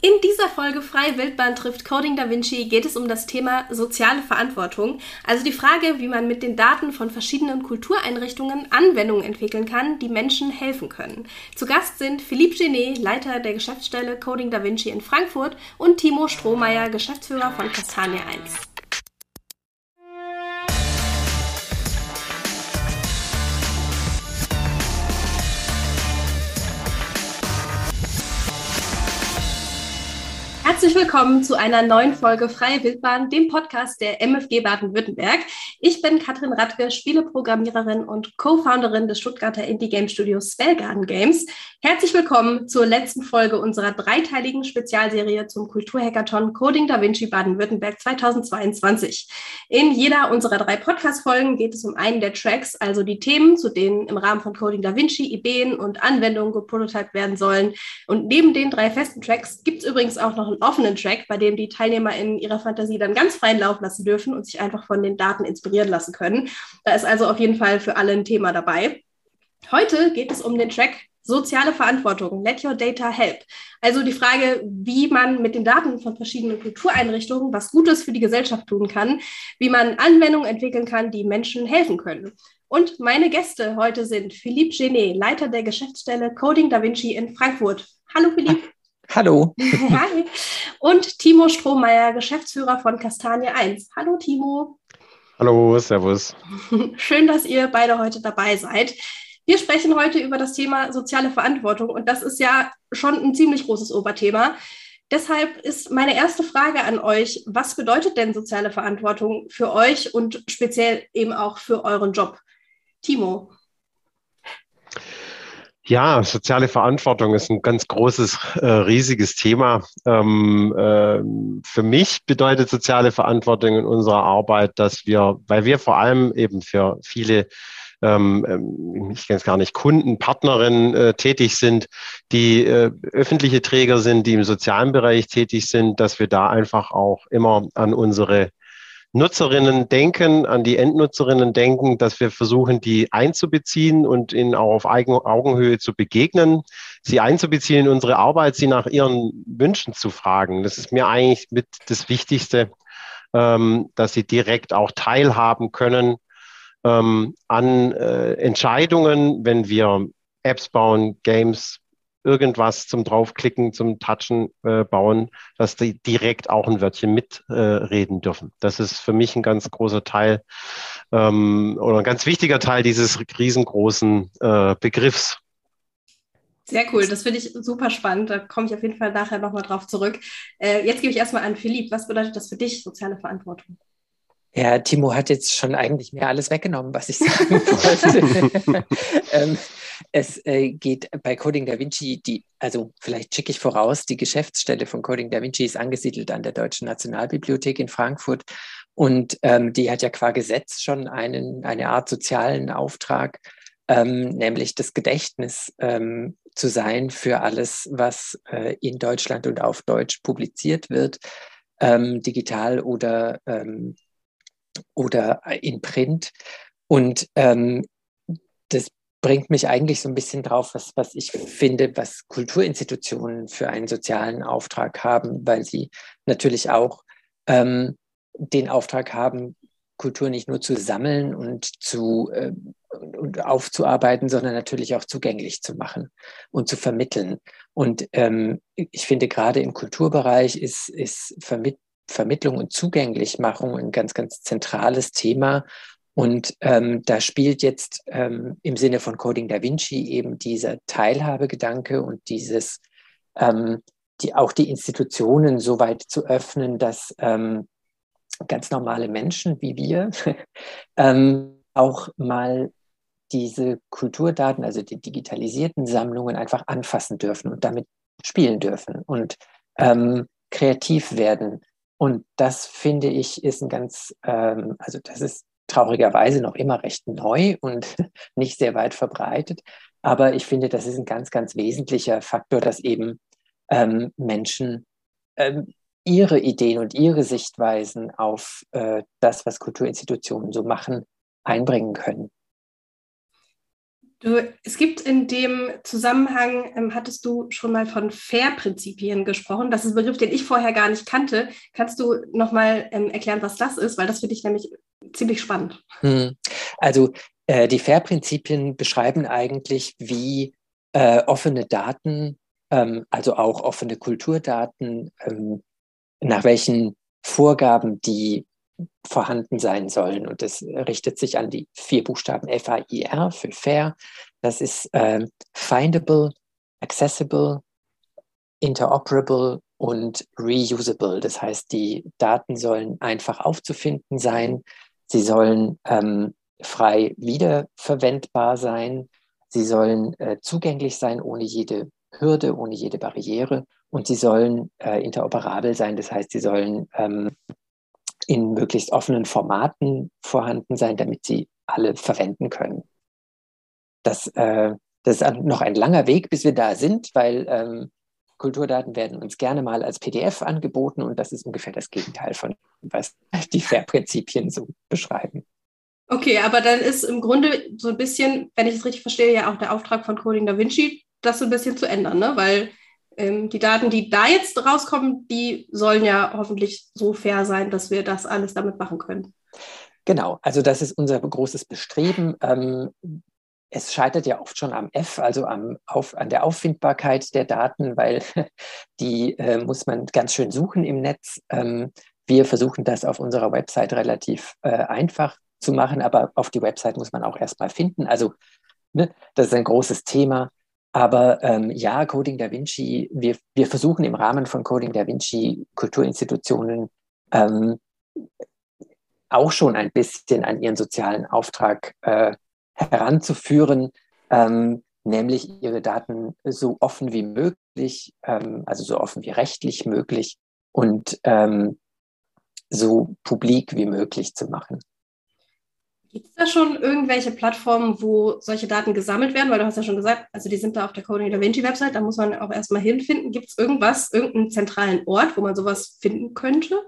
In dieser Folge Freie Wildbahn trifft Coding Da Vinci geht es um das Thema soziale Verantwortung, also die Frage, wie man mit den Daten von verschiedenen Kultureinrichtungen Anwendungen entwickeln kann, die Menschen helfen können. Zu Gast sind Philippe Genet, Leiter der Geschäftsstelle Coding Da Vinci in Frankfurt und Timo Strohmeier, Geschäftsführer von Castania 1. Herzlich willkommen zu einer neuen Folge Freie Wildbahn, dem Podcast der MFG Baden-Württemberg. Ich bin Katrin Radke, Spieleprogrammiererin und Co-Founderin des Stuttgarter Indie Game Studios Spellgarden Games. Herzlich willkommen zur letzten Folge unserer dreiteiligen Spezialserie zum Kulturhackathon Coding Da Vinci Baden-Württemberg 2022. In jeder unserer drei Podcast-Folgen geht es um einen der Tracks, also die Themen, zu denen im Rahmen von Coding Da Vinci Ideen und Anwendungen geprototyped werden sollen. Und neben den drei festen Tracks gibt es übrigens auch noch einen offenen Track, bei dem die Teilnehmer in ihrer Fantasie dann ganz freien Lauf lassen dürfen und sich einfach von den Daten inspirieren lassen können. Da ist also auf jeden Fall für alle ein Thema dabei. Heute geht es um den Track Soziale Verantwortung, Let Your Data Help. Also die Frage, wie man mit den Daten von verschiedenen Kultureinrichtungen was Gutes für die Gesellschaft tun kann, wie man Anwendungen entwickeln kann, die Menschen helfen können. Und meine Gäste heute sind Philippe Genet, Leiter der Geschäftsstelle Coding Da Vinci in Frankfurt. Hallo Philippe. Hallo. Hi. Und Timo Strohmeier, Geschäftsführer von Kastanie 1. Hallo Timo. Hallo, Servus. Schön, dass ihr beide heute dabei seid. Wir sprechen heute über das Thema soziale Verantwortung und das ist ja schon ein ziemlich großes Oberthema. Deshalb ist meine erste Frage an euch, was bedeutet denn soziale Verantwortung für euch und speziell eben auch für euren Job? Timo. Ja, soziale Verantwortung ist ein ganz großes, äh, riesiges Thema. Ähm, äh, für mich bedeutet soziale Verantwortung in unserer Arbeit, dass wir, weil wir vor allem eben für viele ähm, ähm ich kenne es gar nicht, Kunden, Partnerinnen äh, tätig sind, die äh, öffentliche Träger sind, die im sozialen Bereich tätig sind, dass wir da einfach auch immer an unsere Nutzerinnen denken, an die Endnutzerinnen denken, dass wir versuchen, die einzubeziehen und ihnen auch auf Augenhöhe zu begegnen, sie einzubeziehen in unsere Arbeit, sie nach ihren Wünschen zu fragen. Das ist mir eigentlich mit das Wichtigste, ähm, dass sie direkt auch teilhaben können ähm, an äh, Entscheidungen, wenn wir Apps bauen, Games irgendwas zum Draufklicken, zum Touchen äh, bauen, dass die direkt auch ein Wörtchen mitreden äh, dürfen. Das ist für mich ein ganz großer Teil ähm, oder ein ganz wichtiger Teil dieses riesengroßen äh, Begriffs. Sehr cool, das finde ich super spannend. Da komme ich auf jeden Fall nachher nochmal drauf zurück. Äh, jetzt gebe ich erstmal an Philipp. Was bedeutet das für dich, soziale Verantwortung? Ja, Timo hat jetzt schon eigentlich mir alles weggenommen, was ich sagen wollte. ähm, es äh, geht bei Coding Da Vinci, die, also vielleicht schicke ich voraus, die Geschäftsstelle von Coding Da Vinci ist angesiedelt an der Deutschen Nationalbibliothek in Frankfurt und ähm, die hat ja qua Gesetz schon einen, eine Art sozialen Auftrag, ähm, nämlich das Gedächtnis ähm, zu sein für alles, was äh, in Deutschland und auf Deutsch publiziert wird, ähm, digital oder, ähm, oder in Print. Und ähm, das bringt mich eigentlich so ein bisschen drauf, was, was ich finde, was Kulturinstitutionen für einen sozialen Auftrag haben, weil sie natürlich auch ähm, den Auftrag haben, Kultur nicht nur zu sammeln und zu äh, und aufzuarbeiten, sondern natürlich auch zugänglich zu machen und zu vermitteln. Und ähm, ich finde, gerade im Kulturbereich ist, ist Vermitt Vermittlung und Zugänglichmachung ein ganz, ganz zentrales Thema. Und ähm, da spielt jetzt ähm, im Sinne von Coding Da Vinci eben dieser Teilhabegedanke und dieses, ähm, die, auch die Institutionen so weit zu öffnen, dass ähm, ganz normale Menschen wie wir ähm, auch mal diese Kulturdaten, also die digitalisierten Sammlungen einfach anfassen dürfen und damit spielen dürfen und ähm, kreativ werden. Und das finde ich ist ein ganz, also das ist traurigerweise noch immer recht neu und nicht sehr weit verbreitet. Aber ich finde, das ist ein ganz, ganz wesentlicher Faktor, dass eben ähm, Menschen ähm, ihre Ideen und ihre Sichtweisen auf äh, das, was Kulturinstitutionen so machen, einbringen können. Du, es gibt in dem Zusammenhang, ähm, hattest du schon mal von FAIR-Prinzipien gesprochen. Das ist ein Begriff, den ich vorher gar nicht kannte. Kannst du nochmal ähm, erklären, was das ist? Weil das finde ich nämlich ziemlich spannend. Hm. Also äh, die FAIR-Prinzipien beschreiben eigentlich, wie äh, offene Daten, ähm, also auch offene Kulturdaten, ähm, nach welchen Vorgaben die vorhanden sein sollen. Und das richtet sich an die vier Buchstaben FAIR für Fair. Das ist äh, Findable, Accessible, Interoperable und Reusable. Das heißt, die Daten sollen einfach aufzufinden sein. Sie sollen ähm, frei wiederverwendbar sein. Sie sollen äh, zugänglich sein ohne jede Hürde, ohne jede Barriere. Und sie sollen äh, interoperabel sein. Das heißt, sie sollen ähm, in möglichst offenen Formaten vorhanden sein, damit sie alle verwenden können. Das, äh, das ist noch ein langer Weg, bis wir da sind, weil ähm, Kulturdaten werden uns gerne mal als PDF angeboten und das ist ungefähr das Gegenteil von, was die FAIR-Prinzipien so beschreiben. Okay, aber dann ist im Grunde so ein bisschen, wenn ich es richtig verstehe, ja auch der Auftrag von Coding Da Vinci, das so ein bisschen zu ändern, ne? weil ähm, die Daten, die da jetzt rauskommen, die sollen ja hoffentlich so fair sein, dass wir das alles damit machen können. Genau, also das ist unser großes Bestreben. Ähm, es scheitert ja oft schon am F, also am, auf, an der Auffindbarkeit der Daten, weil die äh, muss man ganz schön suchen im Netz. Ähm, wir versuchen das auf unserer Website relativ äh, einfach zu machen, aber auf die Website muss man auch erstmal finden. Also ne, das ist ein großes Thema. Aber ähm, ja, Coding Da Vinci, wir, wir versuchen im Rahmen von Coding Da Vinci Kulturinstitutionen ähm, auch schon ein bisschen an ihren sozialen Auftrag äh, heranzuführen, ähm, nämlich ihre Daten so offen wie möglich, ähm, also so offen wie rechtlich möglich und ähm, so publik wie möglich zu machen. Gibt es da schon irgendwelche Plattformen, wo solche Daten gesammelt werden? Weil du hast ja schon gesagt, also die sind da auf der Coding Da Vinci Website, da muss man auch erstmal hinfinden. Gibt es irgendwas, irgendeinen zentralen Ort, wo man sowas finden könnte?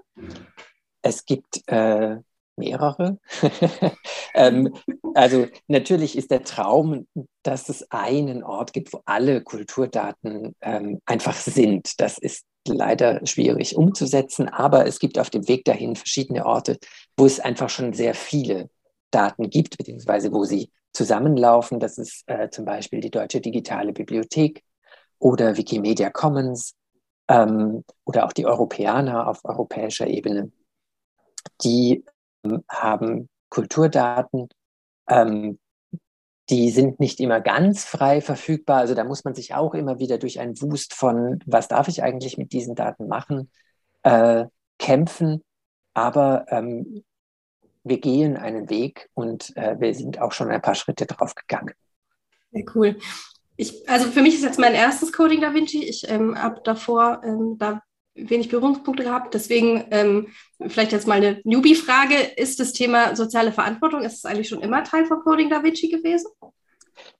Es gibt äh, mehrere. ähm, also natürlich ist der Traum, dass es einen Ort gibt, wo alle Kulturdaten ähm, einfach sind. Das ist leider schwierig umzusetzen, aber es gibt auf dem Weg dahin verschiedene Orte, wo es einfach schon sehr viele Daten gibt, beziehungsweise wo sie zusammenlaufen. Das ist äh, zum Beispiel die Deutsche Digitale Bibliothek oder Wikimedia Commons ähm, oder auch die Europäer auf europäischer Ebene. Die ähm, haben Kulturdaten, ähm, die sind nicht immer ganz frei verfügbar. Also da muss man sich auch immer wieder durch einen Wust von, was darf ich eigentlich mit diesen Daten machen, äh, kämpfen. Aber ähm, wir gehen einen Weg und äh, wir sind auch schon ein paar Schritte drauf gegangen. Sehr cool. Ich, also für mich ist jetzt mein erstes Coding Da Vinci. Ich ähm, habe davor ähm, da wenig Berührungspunkte gehabt. Deswegen ähm, vielleicht jetzt mal eine Newbie-Frage. Ist das Thema soziale Verantwortung, ist es eigentlich schon immer Teil von Coding Da Vinci gewesen?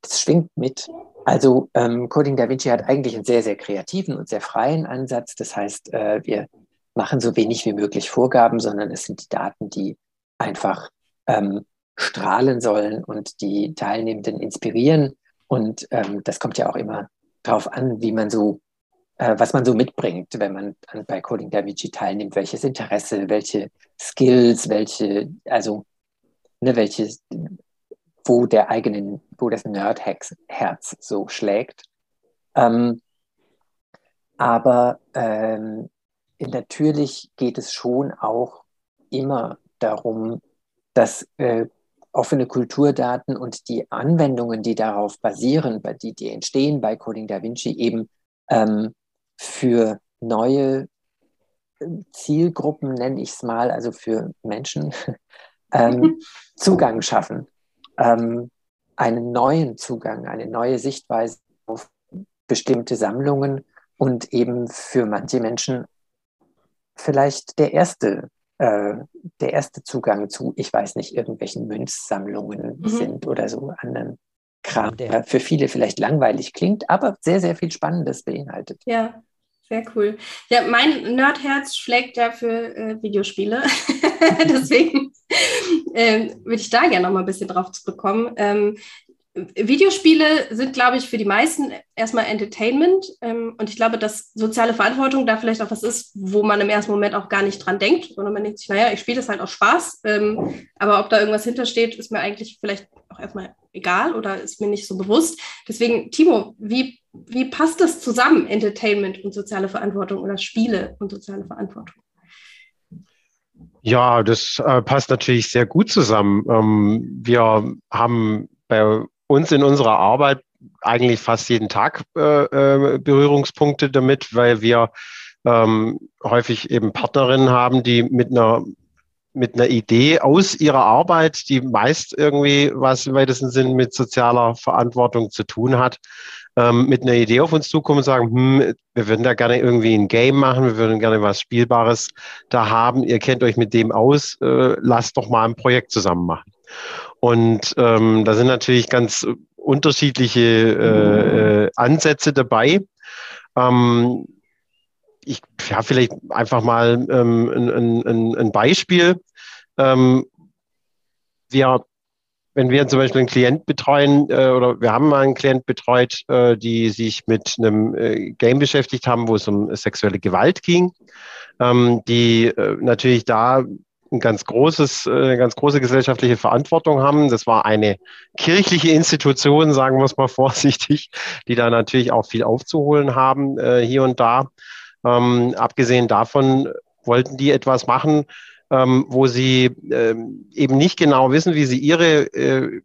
Das schwingt mit. Also ähm, Coding Da Vinci hat eigentlich einen sehr, sehr kreativen und sehr freien Ansatz. Das heißt, äh, wir machen so wenig wie möglich Vorgaben, sondern es sind die Daten, die einfach ähm, strahlen sollen und die Teilnehmenden inspirieren. Und ähm, das kommt ja auch immer darauf an, wie man so, äh, was man so mitbringt, wenn man bei Coding Da Vinci teilnimmt, welches Interesse, welche Skills, welche, also ne, welche, wo der eigenen, wo das Nerd-Herz so schlägt. Ähm, aber ähm, natürlich geht es schon auch immer darum, dass äh, offene Kulturdaten und die Anwendungen, die darauf basieren, die, die entstehen bei Coding Da Vinci, eben ähm, für neue äh, Zielgruppen, nenne ich es mal, also für Menschen, ähm, Zugang schaffen. Ähm, einen neuen Zugang, eine neue Sichtweise auf bestimmte Sammlungen und eben für manche Menschen vielleicht der erste äh, der erste Zugang zu, ich weiß nicht, irgendwelchen Münzsammlungen mhm. sind oder so anderen Kram, der für viele vielleicht langweilig klingt, aber sehr, sehr viel Spannendes beinhaltet. Ja, sehr cool. Ja, mein Nerdherz schlägt ja für äh, Videospiele. Deswegen ähm, würde ich da gerne noch mal ein bisschen drauf zurückkommen. Ähm, Videospiele sind, glaube ich, für die meisten erstmal Entertainment. Ähm, und ich glaube, dass soziale Verantwortung da vielleicht auch was ist, wo man im ersten Moment auch gar nicht dran denkt, sondern man denkt sich, naja, ich spiele das halt aus Spaß. Ähm, aber ob da irgendwas hintersteht, ist mir eigentlich vielleicht auch erstmal egal oder ist mir nicht so bewusst. Deswegen, Timo, wie, wie passt das zusammen, Entertainment und soziale Verantwortung oder Spiele und soziale Verantwortung? Ja, das äh, passt natürlich sehr gut zusammen. Ähm, wir haben bei uns in unserer Arbeit eigentlich fast jeden Tag äh, äh, Berührungspunkte damit, weil wir ähm, häufig eben Partnerinnen haben, die mit einer mit einer Idee aus ihrer Arbeit, die meist irgendwie was im weitesten Sinn mit sozialer Verantwortung zu tun hat, ähm, mit einer Idee auf uns zukommen und sagen, hm, wir würden da gerne irgendwie ein Game machen, wir würden gerne was Spielbares da haben, ihr kennt euch mit dem aus, äh, lasst doch mal ein Projekt zusammen machen. Und ähm, da sind natürlich ganz unterschiedliche äh, äh, Ansätze dabei. Ähm, ich ja, vielleicht einfach mal ähm, ein, ein, ein Beispiel. Ähm, wir, wenn wir zum Beispiel einen Klient betreuen äh, oder wir haben mal einen Klient betreut, äh, die sich mit einem äh, Game beschäftigt haben, wo es um sexuelle Gewalt ging, ähm, die äh, natürlich da ein ganz großes, äh, eine ganz große gesellschaftliche Verantwortung haben. Das war eine kirchliche Institution, sagen wir es mal vorsichtig, die da natürlich auch viel aufzuholen haben äh, hier und da. Ähm, abgesehen davon wollten die etwas machen, ähm, wo sie ähm, eben nicht genau wissen, wie sie ihre äh,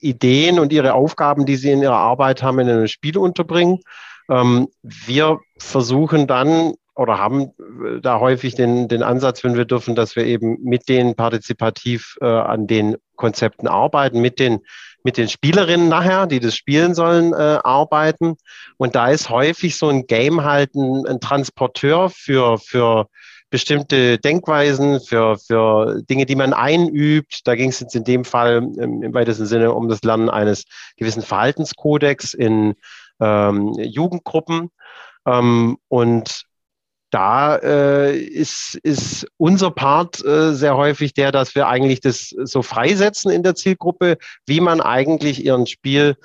Ideen und ihre Aufgaben, die sie in ihrer Arbeit haben, in einem Spiel unterbringen. Ähm, wir versuchen dann oder haben äh, da häufig den, den Ansatz, wenn wir dürfen, dass wir eben mit denen partizipativ äh, an den Konzepten arbeiten, mit den, mit den Spielerinnen nachher, die das spielen sollen, äh, arbeiten. Und da ist häufig so ein Game halt ein, ein Transporteur für, für bestimmte Denkweisen, für, für Dinge, die man einübt. Da ging es jetzt in dem Fall im, im weitesten Sinne um das Lernen eines gewissen Verhaltenskodex in ähm, Jugendgruppen. Ähm, und da äh, ist, ist unser Part äh, sehr häufig der, dass wir eigentlich das so freisetzen in der Zielgruppe, wie man eigentlich ihren Spiel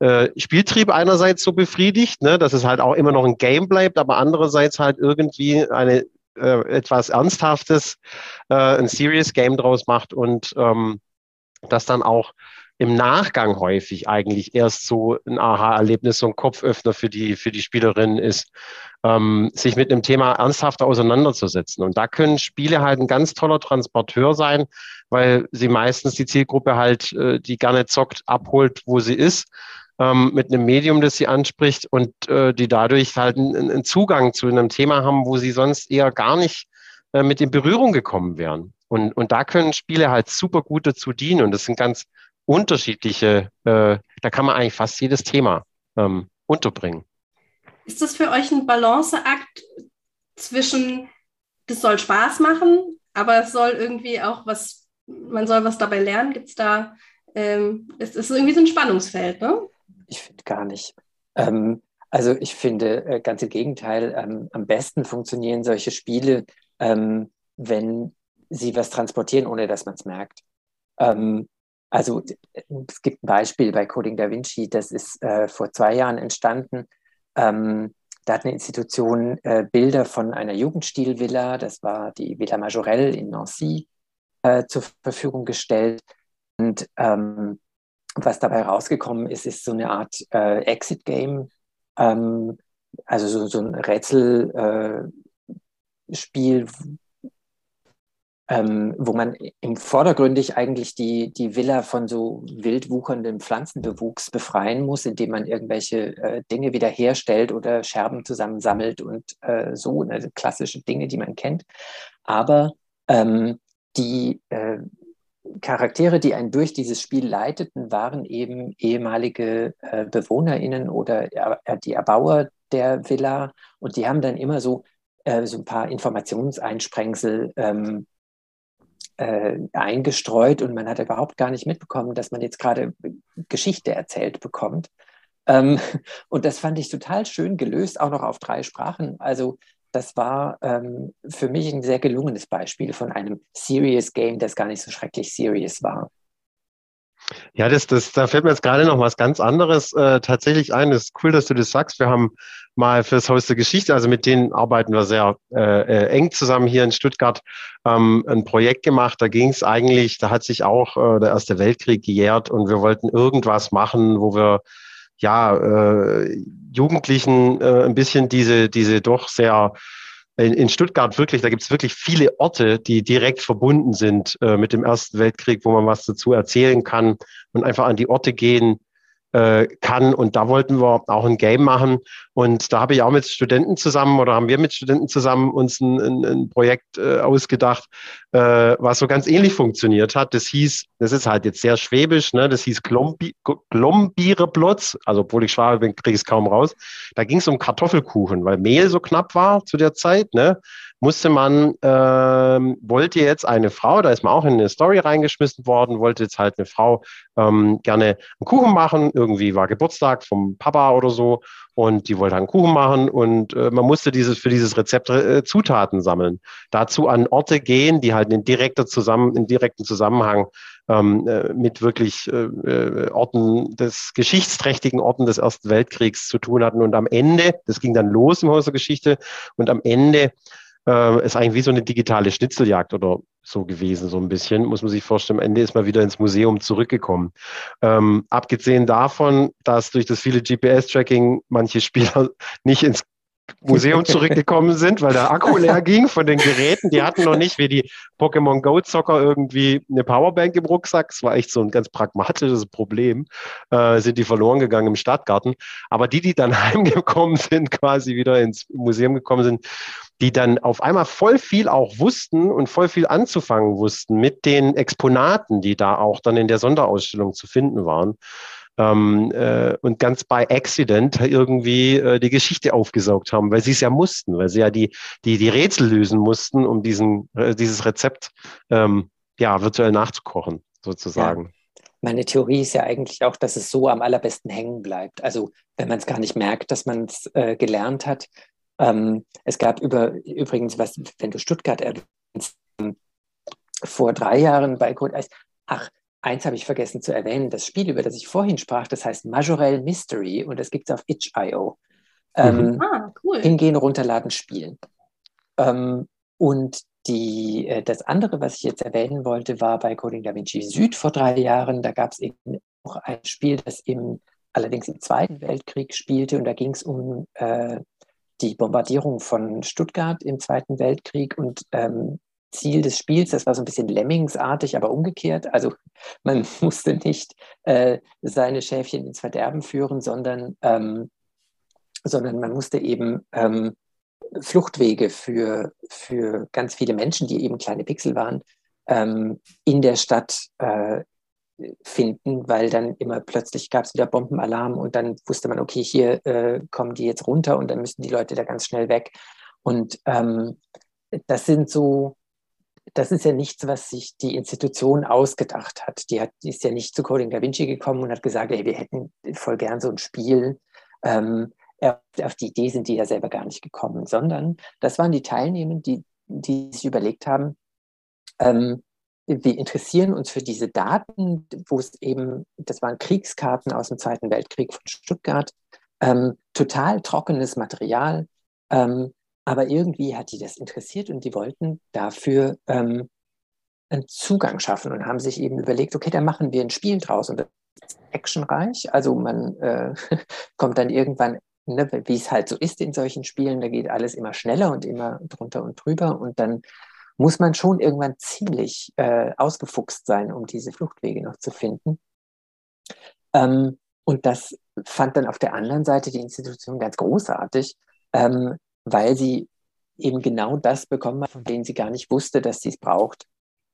äh, Spieltrieb einerseits so befriedigt, ne, dass es halt auch immer noch ein Game bleibt, aber andererseits halt irgendwie eine äh, etwas Ernsthaftes, äh, ein Serious Game draus macht und ähm, das dann auch im Nachgang häufig eigentlich erst so ein Aha-Erlebnis, so ein Kopföffner für die, für die Spielerinnen ist, ähm, sich mit einem Thema ernsthafter auseinanderzusetzen. Und da können Spiele halt ein ganz toller Transporteur sein, weil sie meistens die Zielgruppe halt, äh, die gerne zockt, abholt, wo sie ist, ähm, mit einem Medium, das sie anspricht und äh, die dadurch halt einen, einen, Zugang zu einem Thema haben, wo sie sonst eher gar nicht äh, mit in Berührung gekommen wären. Und, und da können Spiele halt super gut dazu dienen. Und das sind ganz unterschiedliche, äh, da kann man eigentlich fast jedes Thema ähm, unterbringen. Ist das für euch ein Balanceakt zwischen, das soll Spaß machen, aber es soll irgendwie auch was, man soll was dabei lernen? Gibt es da, ähm, es ist irgendwie so ein Spannungsfeld, ne? Ich finde gar nicht. Ähm, also ich finde äh, ganz im Gegenteil, ähm, am besten funktionieren solche Spiele, ähm, wenn sie was transportieren, ohne dass man es merkt. Ähm, also es gibt ein Beispiel bei Coding Da Vinci, das ist äh, vor zwei Jahren entstanden. Ähm, da hat eine Institution äh, Bilder von einer Jugendstilvilla, das war die Villa Majorelle in Nancy, äh, zur Verfügung gestellt. Und ähm, was dabei rausgekommen ist, ist so eine Art äh, Exit-Game, ähm, also so, so ein Rätselspiel, äh, ähm, wo man im vordergründig eigentlich die, die Villa von so wild wucherndem Pflanzenbewuchs befreien muss, indem man irgendwelche äh, Dinge wiederherstellt oder Scherben zusammensammelt und äh, so, also klassische Dinge, die man kennt. Aber ähm, die äh, Charaktere, die einen durch dieses Spiel leiteten, waren eben ehemalige äh, BewohnerInnen oder die Erbauer der Villa und die haben dann immer so, äh, so ein paar Informationseinsprengsel ähm, äh, eingestreut und man hat überhaupt gar nicht mitbekommen, dass man jetzt gerade Geschichte erzählt bekommt. Ähm, und das fand ich total schön gelöst, auch noch auf drei Sprachen. Also das war ähm, für mich ein sehr gelungenes Beispiel von einem Serious Game, das gar nicht so schrecklich serious war. Ja, das, das, da fällt mir jetzt gerade noch was ganz anderes äh, tatsächlich ein. Es ist cool, dass du das sagst. Wir haben mal fürs Haus der Geschichte, also mit denen arbeiten wir sehr äh, äh, eng zusammen hier in Stuttgart, ähm, ein Projekt gemacht. Da ging es eigentlich, da hat sich auch äh, der Erste Weltkrieg gejährt und wir wollten irgendwas machen, wo wir ja äh, Jugendlichen äh, ein bisschen diese, diese doch sehr in, Stuttgart wirklich, da gibt es wirklich viele Orte, die direkt verbunden sind äh, mit dem Ersten Weltkrieg, wo man was dazu erzählen kann und einfach an die Orte gehen äh, kann. Und da wollten wir auch ein Game machen. Und da habe ich auch mit Studenten zusammen oder haben wir mit Studenten zusammen uns ein, ein, ein Projekt äh, ausgedacht, äh, was so ganz ähnlich funktioniert hat. Das hieß, das ist halt jetzt sehr schwäbisch, ne? das hieß Glombi Glombiereplotz. Also obwohl ich Schwabe bin, kriege ich es kaum raus. Da ging es um Kartoffelkuchen, weil Mehl so knapp war zu der Zeit. Ne? musste man, ähm, wollte jetzt eine Frau, da ist man auch in eine Story reingeschmissen worden, wollte jetzt halt eine Frau ähm, gerne einen Kuchen machen. Irgendwie war Geburtstag vom Papa oder so und die wollte einen Kuchen machen und äh, man musste dieses für dieses Rezept äh, Zutaten sammeln. Dazu an Orte gehen, die halt in direkter zusammen, in direkten Zusammenhang ähm, äh, mit wirklich äh, äh, Orten des geschichtsträchtigen Orten des Ersten Weltkriegs zu tun hatten. Und am Ende, das ging dann los im Haus der Geschichte, und am Ende äh, ist eigentlich wie so eine digitale Schnitzeljagd oder so gewesen, so ein bisschen, muss man sich vorstellen. Am Ende ist man wieder ins Museum zurückgekommen. Ähm, abgesehen davon, dass durch das viele GPS-Tracking manche Spieler nicht ins Museum zurückgekommen sind, weil der Akku leer ging von den Geräten. Die hatten noch nicht wie die Pokémon Go Zocker irgendwie eine Powerbank im Rucksack. Das war echt so ein ganz pragmatisches Problem. Äh, sind die verloren gegangen im Stadtgarten. Aber die, die dann heimgekommen sind, quasi wieder ins Museum gekommen sind, die dann auf einmal voll viel auch wussten und voll viel anzufangen wussten mit den Exponaten, die da auch dann in der Sonderausstellung zu finden waren. Ähm, äh, und ganz bei Accident irgendwie äh, die Geschichte aufgesaugt haben, weil sie es ja mussten, weil sie ja die, die, die Rätsel lösen mussten, um diesen, äh, dieses Rezept ähm, ja, virtuell nachzukochen, sozusagen. Ja. Meine Theorie ist ja eigentlich auch, dass es so am allerbesten hängen bleibt. Also wenn man es gar nicht merkt, dass man es äh, gelernt hat, ähm, es gab über, übrigens, was, wenn du Stuttgart erwähnst, vor drei Jahren bei Code Ice, ach, eins habe ich vergessen zu erwähnen, das Spiel, über das ich vorhin sprach, das heißt Majorel Mystery und das gibt es auf itch.io. Ähm, mhm. ah, cool. Hingehen, runterladen, spielen. Ähm, und die, äh, das andere, was ich jetzt erwähnen wollte, war bei Coding Da Vinci Süd vor drei Jahren. Da gab es eben auch ein Spiel, das im, allerdings im Zweiten Weltkrieg spielte und da ging es um äh, die Bombardierung von Stuttgart im Zweiten Weltkrieg und ähm, Ziel des Spiels, das war so ein bisschen Lemmingsartig, aber umgekehrt. Also man musste nicht äh, seine Schäfchen ins Verderben führen, sondern, ähm, sondern man musste eben ähm, Fluchtwege für, für ganz viele Menschen, die eben kleine Pixel waren, ähm, in der Stadt äh, finden, weil dann immer plötzlich gab es wieder Bombenalarm und dann wusste man, okay, hier äh, kommen die jetzt runter und dann müssen die Leute da ganz schnell weg. Und ähm, das sind so, das ist ja nichts, was sich die Institution ausgedacht hat. Die, hat, die ist ja nicht zu Coding Da Vinci gekommen und hat gesagt, ey, wir hätten voll gern so ein Spiel. Ähm, auf die Idee sind die ja selber gar nicht gekommen, sondern das waren die Teilnehmer, die, die sich überlegt haben, ähm, wir interessieren uns für diese Daten, wo es eben, das waren Kriegskarten aus dem Zweiten Weltkrieg von Stuttgart, ähm, total trockenes Material, ähm, aber irgendwie hat die das interessiert und die wollten dafür ähm, einen Zugang schaffen und haben sich eben überlegt, okay, dann machen wir ein Spiel draus und das ist actionreich, also man äh, kommt dann irgendwann Ne, wie es halt so ist in solchen Spielen, da geht alles immer schneller und immer drunter und drüber und dann muss man schon irgendwann ziemlich äh, ausgefuchst sein, um diese Fluchtwege noch zu finden. Ähm, und das fand dann auf der anderen Seite die Institution ganz großartig, ähm, weil sie eben genau das bekommen hat, von dem sie gar nicht wusste, dass sie es braucht,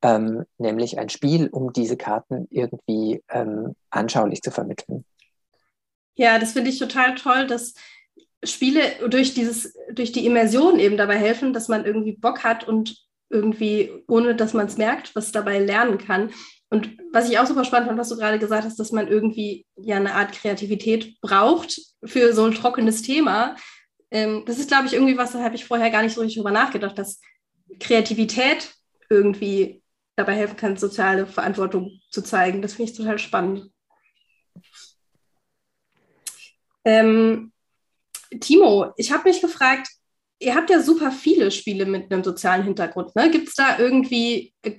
ähm, nämlich ein Spiel, um diese Karten irgendwie ähm, anschaulich zu vermitteln. Ja, das finde ich total toll, dass Spiele durch dieses, durch die Immersion eben dabei helfen, dass man irgendwie Bock hat und irgendwie, ohne dass man es merkt, was dabei lernen kann. Und was ich auch super spannend fand, was du gerade gesagt hast, dass man irgendwie ja eine Art Kreativität braucht für so ein trockenes Thema. Ähm, das ist, glaube ich, irgendwie was, da habe ich vorher gar nicht so richtig drüber nachgedacht, dass Kreativität irgendwie dabei helfen kann, soziale Verantwortung zu zeigen. Das finde ich total spannend. Ähm, Timo, ich habe mich gefragt, ihr habt ja super viele Spiele mit einem sozialen Hintergrund. Ne? Gibt es da irgendwie, äh,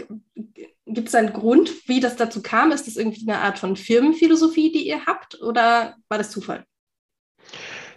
gibt es einen Grund, wie das dazu kam? Ist das irgendwie eine Art von Firmenphilosophie, die ihr habt oder war das Zufall?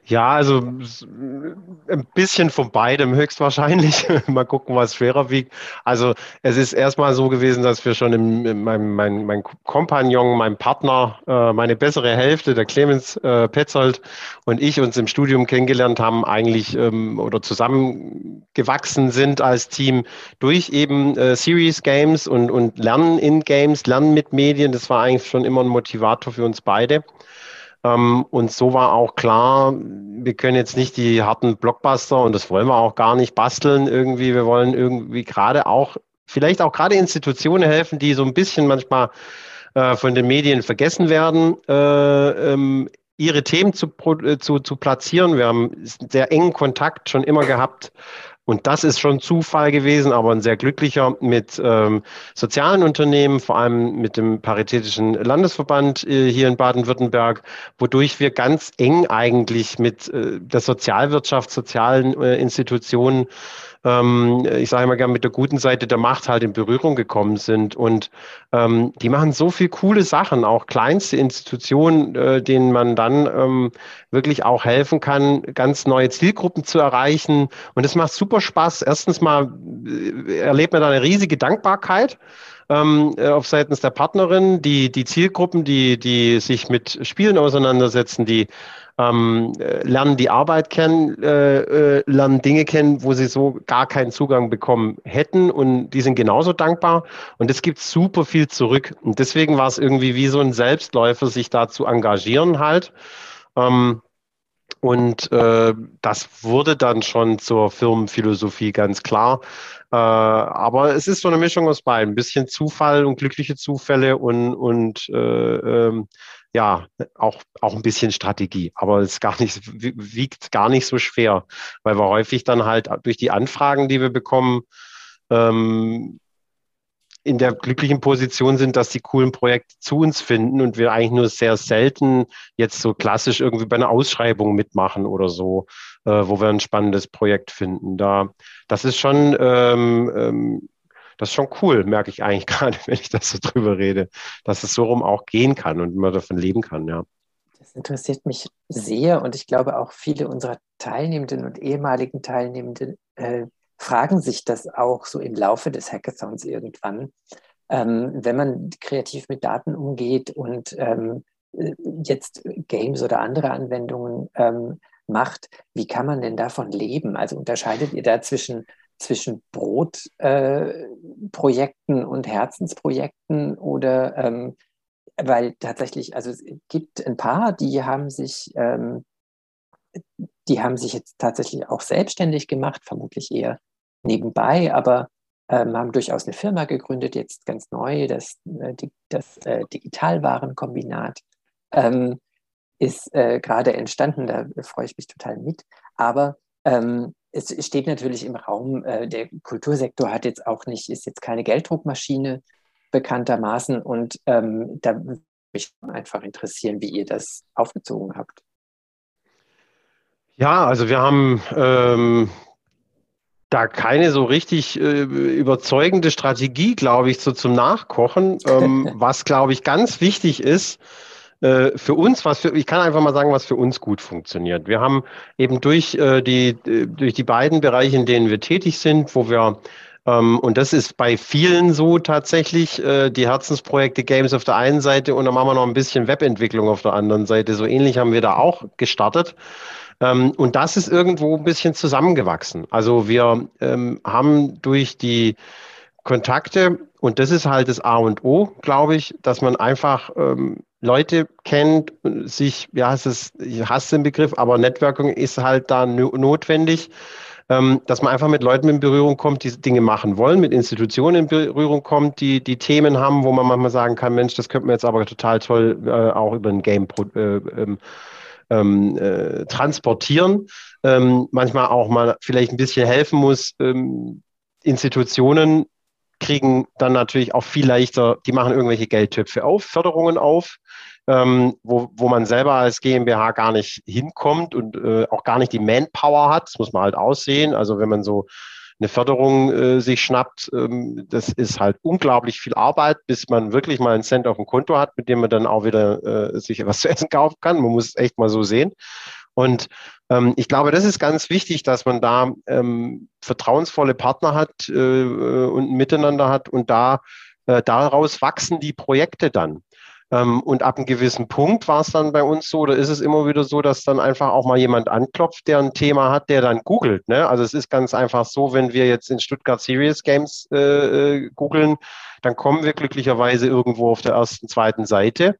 Ja, also ein bisschen von beidem höchstwahrscheinlich. mal gucken, was schwerer wiegt. Also es ist erstmal so gewesen, dass wir schon im, in meinem, mein, mein Kompagnon, mein Partner, äh, meine bessere Hälfte, der Clemens äh, Petzold und ich uns im Studium kennengelernt haben, eigentlich ähm, oder zusammengewachsen sind als Team durch eben äh, Series Games und, und Lernen in Games, Lernen mit Medien. Das war eigentlich schon immer ein Motivator für uns beide. Ähm, und so war auch klar, wir können jetzt nicht die harten Blockbuster und das wollen wir auch gar nicht basteln irgendwie. Wir wollen irgendwie gerade auch, vielleicht auch gerade Institutionen helfen, die so ein bisschen manchmal äh, von den Medien vergessen werden, äh, ähm, ihre Themen zu, äh, zu, zu platzieren. Wir haben sehr engen Kontakt schon immer gehabt und das ist schon Zufall gewesen, aber ein sehr glücklicher mit ähm, sozialen Unternehmen, vor allem mit dem Paritätischen Landesverband äh, hier in Baden-Württemberg, wodurch wir ganz eng eigentlich mit äh, der Sozialwirtschaft, sozialen äh, Institutionen ähm, ich sage immer gerne mit der guten Seite der Macht halt in Berührung gekommen sind. Und ähm, die machen so viel coole Sachen, auch kleinste Institutionen, äh, denen man dann ähm, wirklich auch helfen kann, ganz neue Zielgruppen zu erreichen. Und es macht super Spaß. Erstens mal äh, erlebt man da eine riesige Dankbarkeit ähm, äh, auf seitens der Partnerin, die, die Zielgruppen, die, die sich mit Spielen auseinandersetzen, die ähm, äh, lernen die Arbeit kennen, äh, äh, lernen Dinge kennen, wo sie so gar keinen Zugang bekommen hätten und die sind genauso dankbar und es gibt super viel zurück und deswegen war es irgendwie wie so ein Selbstläufer, sich da zu engagieren halt. Ähm, und äh, das wurde dann schon zur Firmenphilosophie ganz klar. Äh, aber es ist so eine Mischung aus beiden. Ein bisschen Zufall und glückliche Zufälle und, und äh, ähm, ja, auch, auch ein bisschen Strategie, aber es gar nicht, wiegt gar nicht so schwer, weil wir häufig dann halt durch die Anfragen, die wir bekommen, ähm, in der glücklichen Position sind, dass die coolen Projekte zu uns finden und wir eigentlich nur sehr selten jetzt so klassisch irgendwie bei einer Ausschreibung mitmachen oder so, äh, wo wir ein spannendes Projekt finden. Da, das ist schon ähm, ähm, das ist schon cool, merke ich eigentlich gerade, wenn ich das so drüber rede, dass es so rum auch gehen kann und man davon leben kann, ja. Das interessiert mich sehr und ich glaube auch viele unserer Teilnehmenden und ehemaligen Teilnehmenden äh, fragen sich das auch so im Laufe des Hackathons irgendwann. Ähm, wenn man kreativ mit Daten umgeht und ähm, jetzt Games oder andere Anwendungen ähm, macht, wie kann man denn davon leben? Also unterscheidet ihr da zwischen zwischen Brotprojekten äh, und Herzensprojekten oder ähm, weil tatsächlich, also es gibt ein paar, die haben sich, ähm, die haben sich jetzt tatsächlich auch selbstständig gemacht, vermutlich eher nebenbei, aber ähm, haben durchaus eine Firma gegründet, jetzt ganz neu, das, äh, das äh, Digitalwarenkombinat ähm, ist äh, gerade entstanden, da freue ich mich total mit. Aber ähm, es steht natürlich im Raum, äh, der Kultursektor hat jetzt auch nicht, ist jetzt keine Gelddruckmaschine bekanntermaßen und ähm, da würde mich einfach interessieren, wie ihr das aufgezogen habt. Ja, also wir haben ähm, da keine so richtig äh, überzeugende Strategie, glaube ich, so zum Nachkochen. Ähm, was, glaube ich, ganz wichtig ist, äh, für uns, was für, ich kann einfach mal sagen, was für uns gut funktioniert. Wir haben eben durch, äh, die, durch die beiden Bereiche, in denen wir tätig sind, wo wir ähm, und das ist bei vielen so tatsächlich, äh, die Herzensprojekte Games auf der einen Seite und dann machen wir noch ein bisschen Webentwicklung auf der anderen Seite. So ähnlich haben wir da auch gestartet. Ähm, und das ist irgendwo ein bisschen zusammengewachsen. Also wir ähm, haben durch die Kontakte, und das ist halt das A und O, glaube ich, dass man einfach ähm, Leute kennt, sich, ja, es ist, ich hasse den Begriff, aber Networking ist halt da notwendig, dass man einfach mit Leuten in Berührung kommt, die Dinge machen wollen, mit Institutionen in Berührung kommt, die, die Themen haben, wo man manchmal sagen kann, Mensch, das könnte man jetzt aber total toll äh, auch über ein Game äh, ähm, ähm, äh, transportieren. Ähm, manchmal auch mal vielleicht ein bisschen helfen muss, ähm, Institutionen kriegen dann natürlich auch viel leichter, die machen irgendwelche Geldtöpfe auf, Förderungen auf, ähm, wo, wo man selber als GmbH gar nicht hinkommt und äh, auch gar nicht die Manpower hat. Das muss man halt aussehen. Also wenn man so eine Förderung äh, sich schnappt, ähm, das ist halt unglaublich viel Arbeit, bis man wirklich mal einen Cent auf dem Konto hat, mit dem man dann auch wieder äh, sich was zu essen kaufen kann. Man muss es echt mal so sehen. Und ähm, ich glaube, das ist ganz wichtig, dass man da ähm, vertrauensvolle Partner hat äh, und miteinander hat und da äh, daraus wachsen die Projekte dann. Ähm, und ab einem gewissen Punkt war es dann bei uns so, oder ist es immer wieder so, dass dann einfach auch mal jemand anklopft, der ein Thema hat, der dann googelt. Ne? Also es ist ganz einfach so, wenn wir jetzt in Stuttgart Serious Games äh, äh googeln, dann kommen wir glücklicherweise irgendwo auf der ersten, zweiten Seite.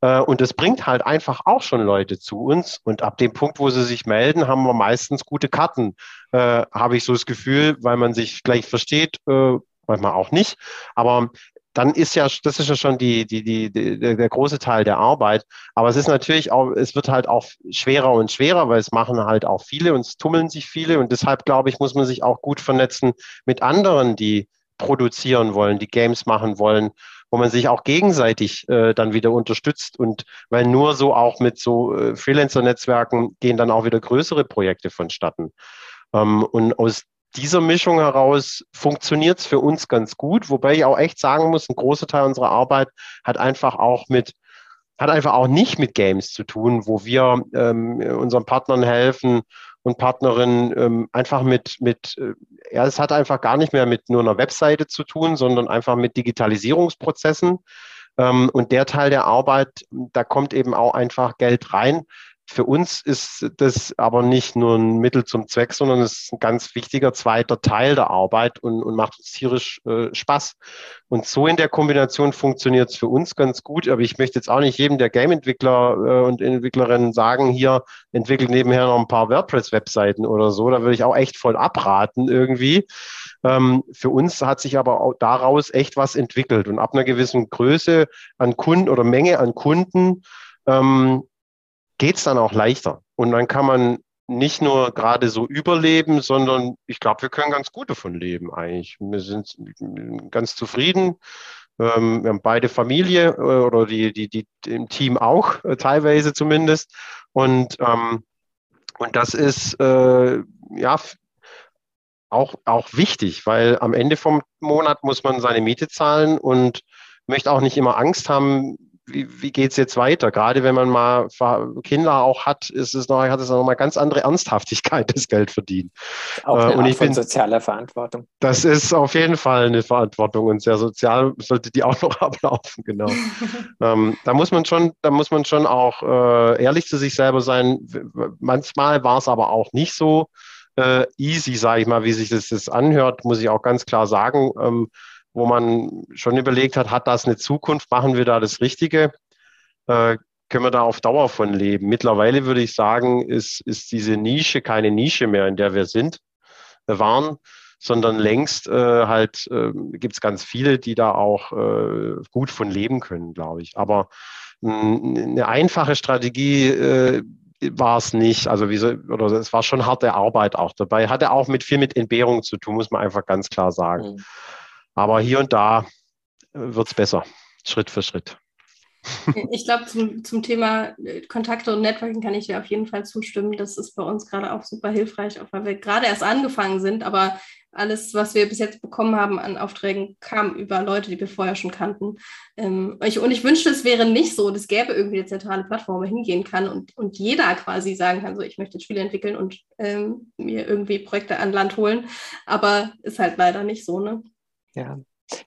Äh, und das bringt halt einfach auch schon Leute zu uns. Und ab dem Punkt, wo sie sich melden, haben wir meistens gute Karten, äh, habe ich so das Gefühl, weil man sich gleich versteht, äh, manchmal auch nicht. Aber dann ist ja, das ist ja schon die, die, die, die, der große Teil der Arbeit. Aber es ist natürlich auch, es wird halt auch schwerer und schwerer, weil es machen halt auch viele und es tummeln sich viele. Und deshalb, glaube ich, muss man sich auch gut vernetzen mit anderen, die produzieren wollen, die Games machen wollen, wo man sich auch gegenseitig äh, dann wieder unterstützt. Und weil nur so auch mit so äh, Freelancer-Netzwerken gehen dann auch wieder größere Projekte vonstatten. Ähm, und aus dieser Mischung heraus funktioniert es für uns ganz gut, wobei ich auch echt sagen muss, ein großer Teil unserer Arbeit hat einfach auch mit hat einfach auch nicht mit Games zu tun, wo wir ähm, unseren Partnern helfen und Partnerinnen ähm, einfach mit, mit, äh, ja, es hat einfach gar nicht mehr mit nur einer Webseite zu tun, sondern einfach mit Digitalisierungsprozessen. Ähm, und der Teil der Arbeit, da kommt eben auch einfach Geld rein, für uns ist das aber nicht nur ein Mittel zum Zweck, sondern es ist ein ganz wichtiger zweiter Teil der Arbeit und, und macht uns tierisch äh, Spaß. Und so in der Kombination funktioniert es für uns ganz gut. Aber ich möchte jetzt auch nicht jedem der Game-Entwickler äh, und Entwicklerinnen sagen, hier entwickelt nebenher noch ein paar WordPress-Webseiten oder so. Da würde ich auch echt voll abraten irgendwie. Ähm, für uns hat sich aber auch daraus echt was entwickelt. Und ab einer gewissen Größe an Kunden oder Menge an Kunden ähm, geht es dann auch leichter. Und dann kann man nicht nur gerade so überleben, sondern ich glaube, wir können ganz gut davon leben eigentlich. Wir sind ganz zufrieden. Ähm, wir haben beide Familie äh, oder die, die, die im Team auch, äh, teilweise zumindest. Und, ähm, und das ist äh, ja auch, auch wichtig, weil am Ende vom Monat muss man seine Miete zahlen und möchte auch nicht immer Angst haben, wie, wie geht es jetzt weiter? Gerade wenn man mal Kinder auch hat, ist es noch, hat es noch mal ganz andere Ernsthaftigkeit, das Geld verdienen. Auch eine äh, und ich bin, sozialer Verantwortung. Das ist auf jeden Fall eine Verantwortung und sehr sozial sollte die auch noch ablaufen, genau. ähm, da muss man schon, da muss man schon auch äh, ehrlich zu sich selber sein. Manchmal war es aber auch nicht so äh, easy, sage ich mal, wie sich das, das anhört, muss ich auch ganz klar sagen. Ähm, wo man schon überlegt hat, hat das eine Zukunft, machen wir da das Richtige? Äh, können wir da auf Dauer von leben? Mittlerweile würde ich sagen, ist, ist diese Nische keine Nische mehr, in der wir sind, wir waren, sondern längst äh, halt äh, gibt es ganz viele, die da auch äh, gut von leben können, glaube ich. Aber eine einfache Strategie äh, war es nicht. Also wie oder es war schon harte Arbeit auch dabei. Hatte auch mit viel mit Entbehrung zu tun, muss man einfach ganz klar sagen. Mhm. Aber hier und da wird es besser, Schritt für Schritt. Ich glaube, zum, zum Thema äh, Kontakte und Networking kann ich dir auf jeden Fall zustimmen. Das ist bei uns gerade auch super hilfreich, auch weil wir gerade erst angefangen sind. Aber alles, was wir bis jetzt bekommen haben an Aufträgen, kam über Leute, die wir vorher schon kannten. Ähm, ich, und ich wünschte, es wäre nicht so, es gäbe irgendwie eine zentrale Plattform, wo man hingehen kann und, und jeder quasi sagen kann, so ich möchte Spiele entwickeln und ähm, mir irgendwie Projekte an Land holen. Aber ist halt leider nicht so, ne? Ja,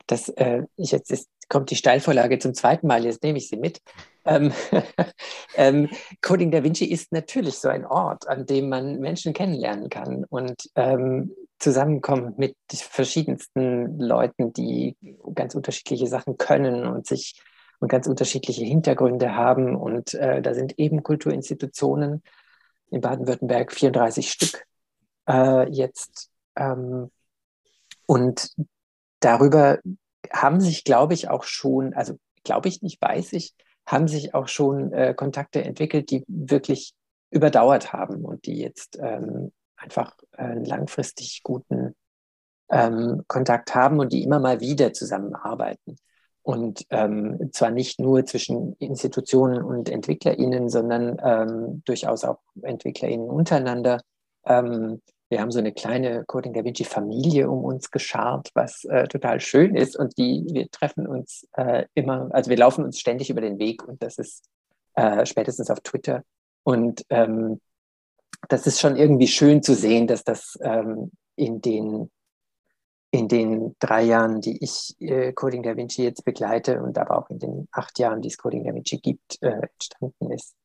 das, äh, jetzt ist, kommt die Steilvorlage zum zweiten Mal, jetzt nehme ich sie mit. Ähm, ähm, Coding Da Vinci ist natürlich so ein Ort, an dem man Menschen kennenlernen kann und ähm, zusammenkommt mit verschiedensten Leuten, die ganz unterschiedliche Sachen können und sich und ganz unterschiedliche Hintergründe haben. Und äh, da sind eben Kulturinstitutionen in Baden-Württemberg 34 Stück äh, jetzt. Ähm, und darüber haben sich, glaube ich, auch schon, also glaube ich nicht, weiß ich, haben sich auch schon äh, Kontakte entwickelt, die wirklich überdauert haben und die jetzt ähm, einfach einen langfristig guten ähm, Kontakt haben und die immer mal wieder zusammenarbeiten. Und ähm, zwar nicht nur zwischen Institutionen und EntwicklerInnen, sondern ähm, durchaus auch EntwicklerInnen untereinander. Wir haben so eine kleine Coding Da Vinci Familie um uns geschart, was äh, total schön ist. Und die, wir treffen uns äh, immer, also wir laufen uns ständig über den Weg und das ist äh, spätestens auf Twitter. Und ähm, das ist schon irgendwie schön zu sehen, dass das ähm, in den in den drei Jahren, die ich äh, Coding Da Vinci jetzt begleite und aber auch in den acht Jahren, die es Coding Da Vinci gibt, äh, entstanden ist.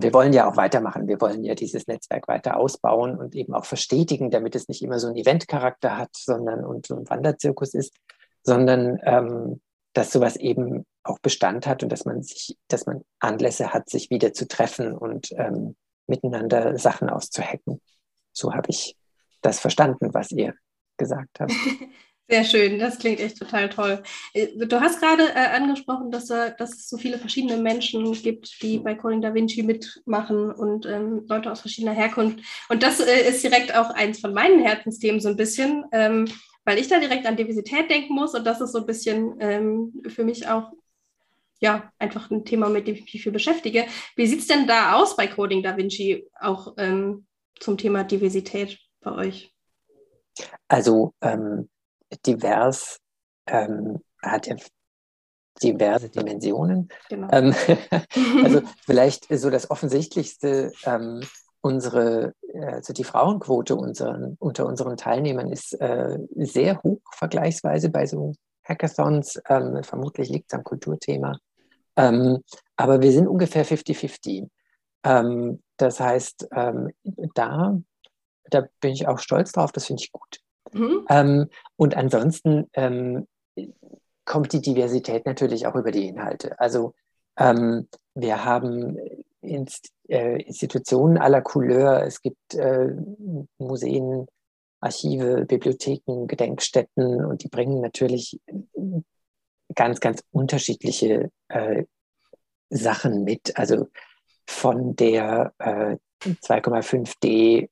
Und wir wollen ja auch weitermachen. Wir wollen ja dieses Netzwerk weiter ausbauen und eben auch verstetigen, damit es nicht immer so einen Eventcharakter hat, sondern und so ein Wanderzirkus ist, sondern ähm, dass sowas eben auch Bestand hat und dass man sich, dass man Anlässe hat, sich wieder zu treffen und ähm, miteinander Sachen auszuhacken. So habe ich das verstanden, was ihr gesagt habt. Sehr schön, das klingt echt total toll. Äh, du hast gerade äh, angesprochen, dass, äh, dass, es so viele verschiedene Menschen gibt, die bei Coding Da Vinci mitmachen und ähm, Leute aus verschiedener Herkunft. Und das äh, ist direkt auch eins von meinen Herzensthemen so ein bisschen, ähm, weil ich da direkt an Diversität denken muss und das ist so ein bisschen ähm, für mich auch ja, einfach ein Thema, mit dem ich mich viel beschäftige. Wie sieht es denn da aus bei Coding Da Vinci, auch ähm, zum Thema Diversität bei euch? Also ähm, divers ähm, hat ja diverse Dimensionen. Genau. Ähm, also vielleicht so das Offensichtlichste, ähm, unsere, also die Frauenquote unseren, unter unseren Teilnehmern ist äh, sehr hoch vergleichsweise bei so Hackathons. Ähm, vermutlich liegt es am Kulturthema. Ähm, aber wir sind ungefähr 50-50. Ähm, das heißt, ähm, da, da bin ich auch stolz drauf, das finde ich gut. Mhm. Ähm, und ansonsten ähm, kommt die Diversität natürlich auch über die Inhalte. Also ähm, wir haben Inst äh, Institutionen aller Couleur, es gibt äh, Museen, Archive, Bibliotheken, Gedenkstätten und die bringen natürlich ganz, ganz unterschiedliche äh, Sachen mit. Also von der äh, 2,5D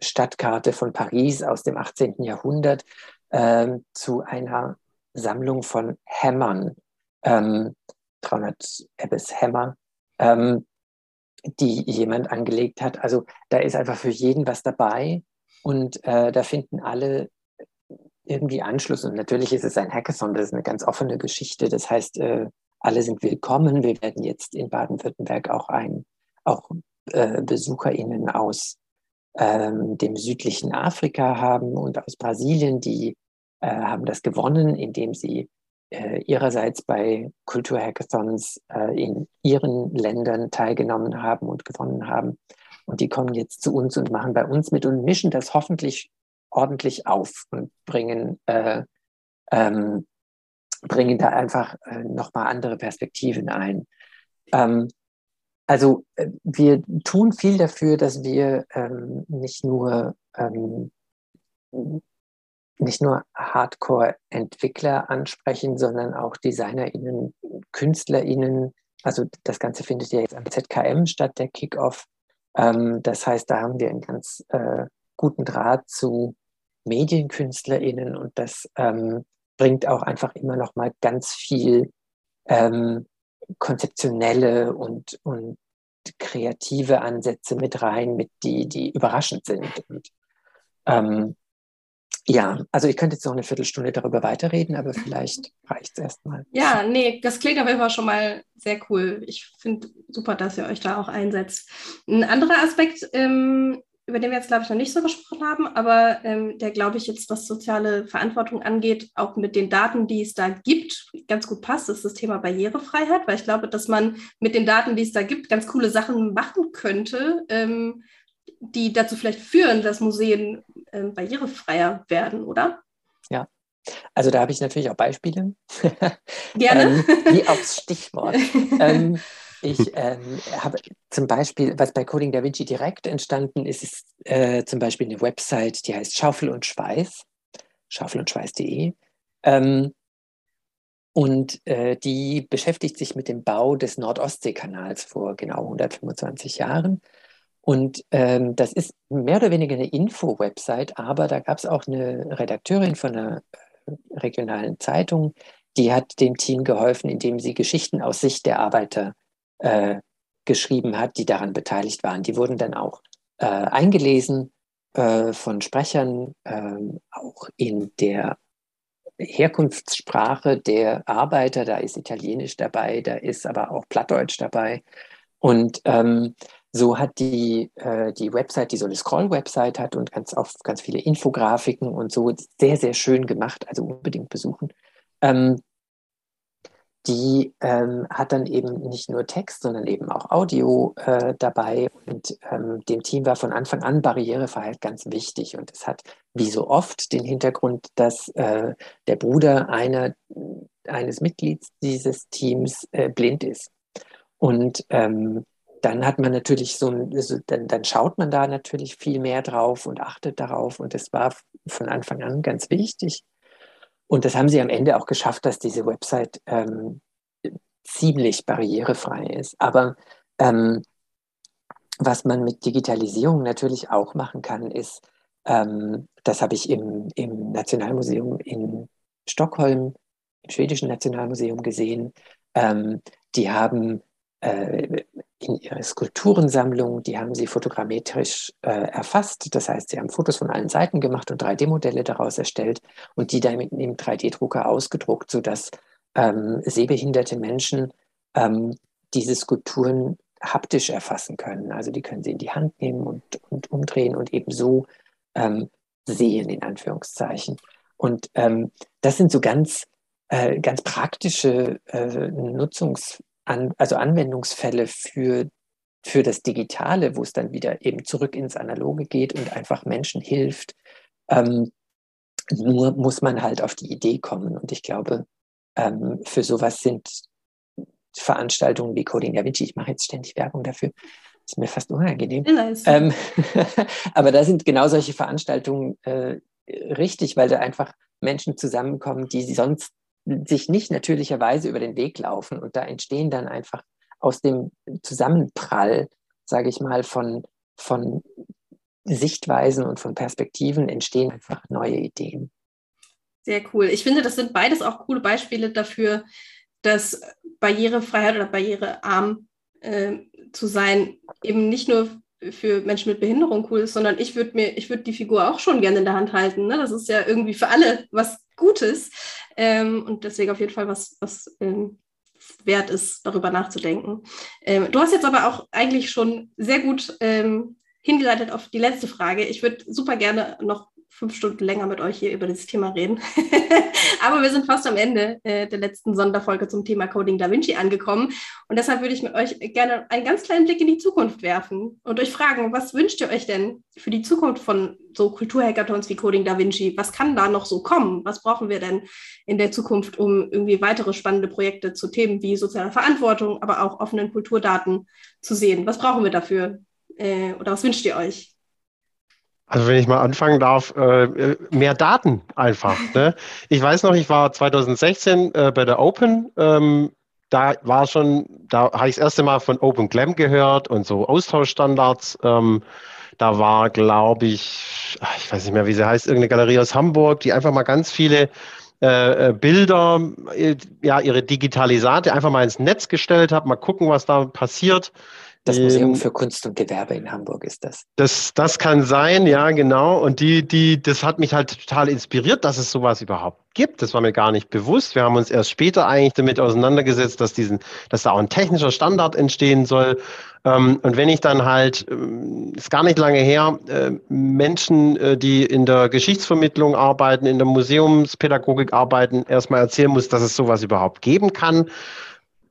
Stadtkarte von Paris aus dem 18. Jahrhundert äh, zu einer Sammlung von Hämmern, ähm, 300 Ebbes Hämmer, ähm, die jemand angelegt hat. Also da ist einfach für jeden was dabei und äh, da finden alle irgendwie Anschluss. Und natürlich ist es ein Hackathon, das ist eine ganz offene Geschichte. Das heißt, äh, alle sind willkommen. Wir werden jetzt in Baden-Württemberg auch ein, auch äh, BesucherInnen aus ähm, dem südlichen Afrika haben und aus Brasilien, die äh, haben das gewonnen, indem sie äh, ihrerseits bei Kulturhackathons äh, in ihren Ländern teilgenommen haben und gewonnen haben. Und die kommen jetzt zu uns und machen bei uns mit und mischen das hoffentlich ordentlich auf und bringen, äh, ähm, bringen da einfach äh, nochmal andere Perspektiven ein. Ähm, also äh, wir tun viel dafür, dass wir ähm, nicht nur ähm, nicht nur Hardcore-Entwickler ansprechen, sondern auch DesignerInnen, KünstlerInnen. Also das Ganze findet ja jetzt am ZKM statt, der Kickoff. Ähm, das heißt, da haben wir einen ganz äh, guten Draht zu MedienkünstlerInnen und das ähm, bringt auch einfach immer noch mal ganz viel ähm, konzeptionelle und, und kreative Ansätze mit rein, mit die, die überraschend sind. Und, ähm, ja, also ich könnte jetzt noch eine Viertelstunde darüber weiterreden, aber vielleicht reicht es erstmal. Ja, nee, das klingt jeden Fall schon mal sehr cool. Ich finde super, dass ihr euch da auch einsetzt. Ein anderer Aspekt ähm, über den wir jetzt, glaube ich, noch nicht so gesprochen haben, aber ähm, der, glaube ich, jetzt, was soziale Verantwortung angeht, auch mit den Daten, die es da gibt, ganz gut passt, ist das Thema Barrierefreiheit, weil ich glaube, dass man mit den Daten, die es da gibt, ganz coole Sachen machen könnte, ähm, die dazu vielleicht führen, dass Museen ähm, barrierefreier werden, oder? Ja, also da habe ich natürlich auch Beispiele. Gerne. ähm, wie aufs Stichwort. ähm, ich ähm, habe zum Beispiel, was bei Coding Da Vinci direkt entstanden ist, ist äh, zum Beispiel eine Website, die heißt Schaufel und Schweiß, schaufelundschweiß.de. Ähm, und äh, die beschäftigt sich mit dem Bau des Nordostseekanals vor genau 125 Jahren. Und ähm, das ist mehr oder weniger eine Info-Website, aber da gab es auch eine Redakteurin von einer äh, regionalen Zeitung, die hat dem Team geholfen, indem sie Geschichten aus Sicht der Arbeiter äh, geschrieben hat, die daran beteiligt waren. Die wurden dann auch äh, eingelesen äh, von Sprechern, ähm, auch in der Herkunftssprache der Arbeiter. Da ist Italienisch dabei, da ist aber auch Plattdeutsch dabei. Und ähm, so hat die, äh, die Website, die so eine Scroll-Website hat und ganz, auf ganz viele Infografiken und so, sehr, sehr schön gemacht, also unbedingt besuchen. Ähm, die ähm, hat dann eben nicht nur Text, sondern eben auch Audio äh, dabei. Und ähm, dem Team war von Anfang an Barrierefreiheit ganz wichtig. Und es hat, wie so oft, den Hintergrund, dass äh, der Bruder einer, eines Mitglieds dieses Teams äh, blind ist. Und ähm, dann hat man natürlich so, so dann, dann schaut man da natürlich viel mehr drauf und achtet darauf. Und es war von Anfang an ganz wichtig. Und das haben sie am Ende auch geschafft, dass diese Website ähm, ziemlich barrierefrei ist. Aber ähm, was man mit Digitalisierung natürlich auch machen kann, ist, ähm, das habe ich im, im Nationalmuseum in Stockholm, im schwedischen Nationalmuseum gesehen, ähm, die haben äh, in ihrer Skulpturensammlung, die haben sie fotogrammetrisch äh, erfasst. Das heißt, sie haben Fotos von allen Seiten gemacht und 3D-Modelle daraus erstellt und die dann mit einem 3D-Drucker ausgedruckt, sodass ähm, sehbehinderte Menschen ähm, diese Skulpturen haptisch erfassen können. Also die können sie in die Hand nehmen und, und umdrehen und eben so ähm, sehen, in Anführungszeichen. Und ähm, das sind so ganz, äh, ganz praktische äh, Nutzungs- an, also Anwendungsfälle für, für das Digitale, wo es dann wieder eben zurück ins Analoge geht und einfach Menschen hilft. Ähm, nur muss man halt auf die Idee kommen. Und ich glaube, ähm, für sowas sind Veranstaltungen wie Coding Da Vinci, ich mache jetzt ständig Werbung dafür, ist mir fast unangenehm. Ähm, aber da sind genau solche Veranstaltungen äh, richtig, weil da einfach Menschen zusammenkommen, die sonst sich nicht natürlicherweise über den Weg laufen. Und da entstehen dann einfach aus dem Zusammenprall, sage ich mal, von, von Sichtweisen und von Perspektiven entstehen einfach neue Ideen. Sehr cool. Ich finde, das sind beides auch coole Beispiele dafür, dass Barrierefreiheit oder barrierearm äh, zu sein eben nicht nur für Menschen mit Behinderung cool ist, sondern ich würde mir, ich würde die Figur auch schon gerne in der Hand halten. Ne? Das ist ja irgendwie für alle was Gutes. Ähm, und deswegen auf jeden Fall was, was ähm, wert ist, darüber nachzudenken. Ähm, du hast jetzt aber auch eigentlich schon sehr gut ähm, hingeleitet auf die letzte Frage. Ich würde super gerne noch fünf Stunden länger mit euch hier über dieses Thema reden. Aber wir sind fast am Ende äh, der letzten Sonderfolge zum Thema Coding Da Vinci angekommen. Und deshalb würde ich mit euch gerne einen ganz kleinen Blick in die Zukunft werfen und euch fragen, was wünscht ihr euch denn für die Zukunft von so Kulturhackathons wie Coding Da Vinci? Was kann da noch so kommen? Was brauchen wir denn in der Zukunft, um irgendwie weitere spannende Projekte zu Themen wie soziale Verantwortung, aber auch offenen Kulturdaten zu sehen? Was brauchen wir dafür? Äh, oder was wünscht ihr euch? Also wenn ich mal anfangen darf, äh, mehr Daten einfach. Ne? Ich weiß noch, ich war 2016 äh, bei der Open. Ähm, da war schon, da habe ich das erste Mal von Open Glam gehört und so Austauschstandards. Ähm, da war, glaube ich, ich weiß nicht mehr, wie sie heißt, irgendeine Galerie aus Hamburg, die einfach mal ganz viele äh, äh Bilder, äh, ja, ihre Digitalisate einfach mal ins Netz gestellt hat, mal gucken, was da passiert. Das Museum ähm, für Kunst und Gewerbe in Hamburg ist das. Das, das kann sein, ja, genau. Und die, die, das hat mich halt total inspiriert, dass es sowas überhaupt gibt. Das war mir gar nicht bewusst. Wir haben uns erst später eigentlich damit auseinandergesetzt, dass diesen, dass da auch ein technischer Standard entstehen soll. Ähm, und wenn ich dann halt, ähm, ist gar nicht lange her, äh, Menschen, äh, die in der Geschichtsvermittlung arbeiten, in der Museumspädagogik arbeiten, erstmal erzählen muss, dass es sowas überhaupt geben kann